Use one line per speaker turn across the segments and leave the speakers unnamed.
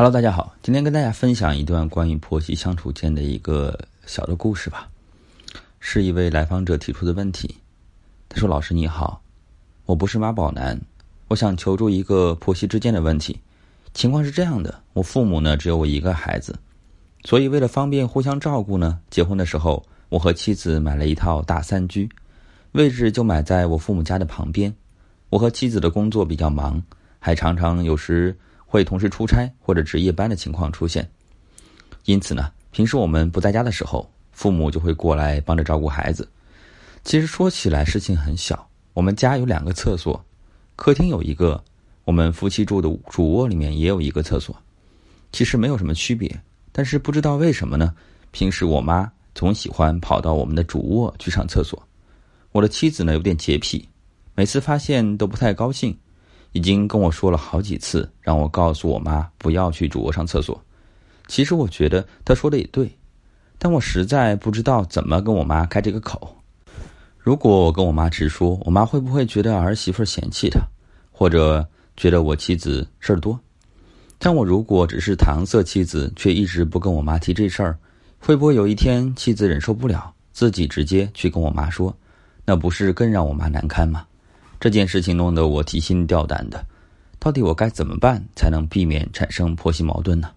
Hello，大家好，今天跟大家分享一段关于婆媳相处间的一个小的故事吧。是一位来访者提出的问题。他说：“老师你好，我不是妈宝男，我想求助一个婆媳之间的问题。情况是这样的，我父母呢只有我一个孩子，所以为了方便互相照顾呢，结婚的时候我和妻子买了一套大三居，位置就买在我父母家的旁边。我和妻子的工作比较忙，还常常有时。”会同时出差或者值夜班的情况出现，因此呢，平时我们不在家的时候，父母就会过来帮着照顾孩子。其实说起来事情很小，我们家有两个厕所，客厅有一个，我们夫妻住的主卧里面也有一个厕所，其实没有什么区别。但是不知道为什么呢，平时我妈总喜欢跑到我们的主卧去上厕所，我的妻子呢有点洁癖，每次发现都不太高兴。已经跟我说了好几次，让我告诉我妈不要去主卧上厕所。其实我觉得他说的也对，但我实在不知道怎么跟我妈开这个口。如果我跟我妈直说，我妈会不会觉得儿媳妇嫌弃她，或者觉得我妻子事儿多？但我如果只是搪塞妻子，却一直不跟我妈提这事儿，会不会有一天妻子忍受不了，自己直接去跟我妈说？那不是更让我妈难堪吗？这件事情弄得我提心吊胆的，到底我该怎么办才能避免产生婆媳矛盾呢？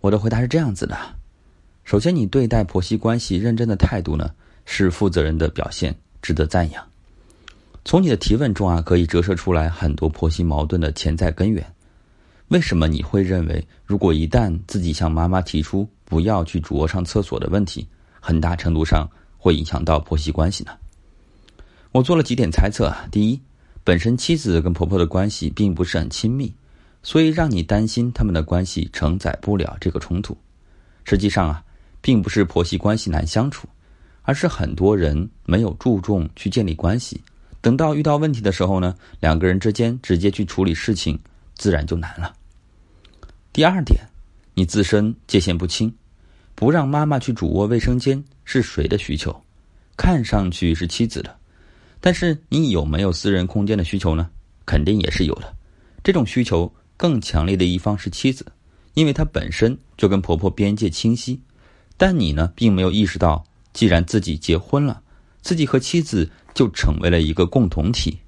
我的回答是这样子的：首先，你对待婆媳关系认真的态度呢，是负责任的表现，值得赞扬。从你的提问中啊，可以折射出来很多婆媳矛盾的潜在根源。为什么你会认为，如果一旦自己向妈妈提出不要去主卧上厕所的问题，很大程度上会影响到婆媳关系呢？我做了几点猜测啊：第一，本身妻子跟婆婆的关系并不是很亲密，所以让你担心他们的关系承载不了这个冲突。实际上啊，并不是婆媳关系难相处，而是很多人没有注重去建立关系。等到遇到问题的时候呢，两个人之间直接去处理事情，自然就难了。第二点，你自身界限不清，不让妈妈去主卧卫生间是谁的需求？看上去是妻子的。但是你有没有私人空间的需求呢？肯定也是有的。这种需求更强烈的一方是妻子，因为她本身就跟婆婆边界清晰。但你呢，并没有意识到，既然自己结婚了，自己和妻子就成为了一个共同体。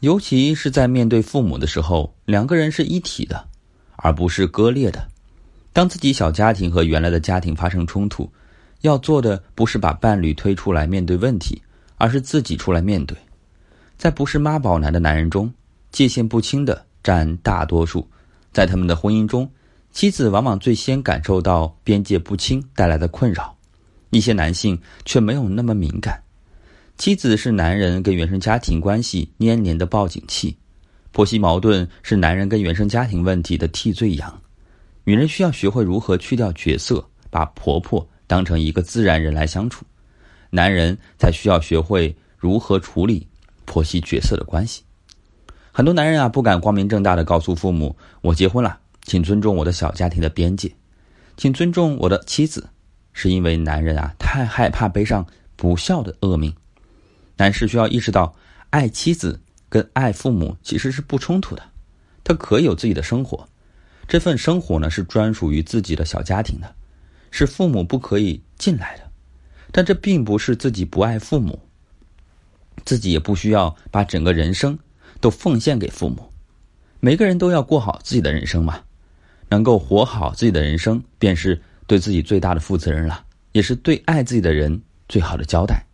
尤其是在面对父母的时候，两个人是一体的，而不是割裂的。当自己小家庭和原来的家庭发生冲突，要做的不是把伴侣推出来面对问题。而是自己出来面对，在不是妈宝男的男人中，界限不清的占大多数。在他们的婚姻中，妻子往往最先感受到边界不清带来的困扰，一些男性却没有那么敏感。妻子是男人跟原生家庭关系粘连的报警器，婆媳矛盾是男人跟原生家庭问题的替罪羊。女人需要学会如何去掉角色，把婆婆当成一个自然人来相处。男人才需要学会如何处理婆媳角色的关系。很多男人啊，不敢光明正大的告诉父母：“我结婚了，请尊重我的小家庭的边界，请尊重我的妻子。”是因为男人啊，太害怕背上不孝的恶名。男士需要意识到，爱妻子跟爱父母其实是不冲突的。他可以有自己的生活，这份生活呢，是专属于自己的小家庭的，是父母不可以进来的。但这并不是自己不爱父母，自己也不需要把整个人生都奉献给父母。每个人都要过好自己的人生嘛，能够活好自己的人生，便是对自己最大的负责任了，也是对爱自己的人最好的交代。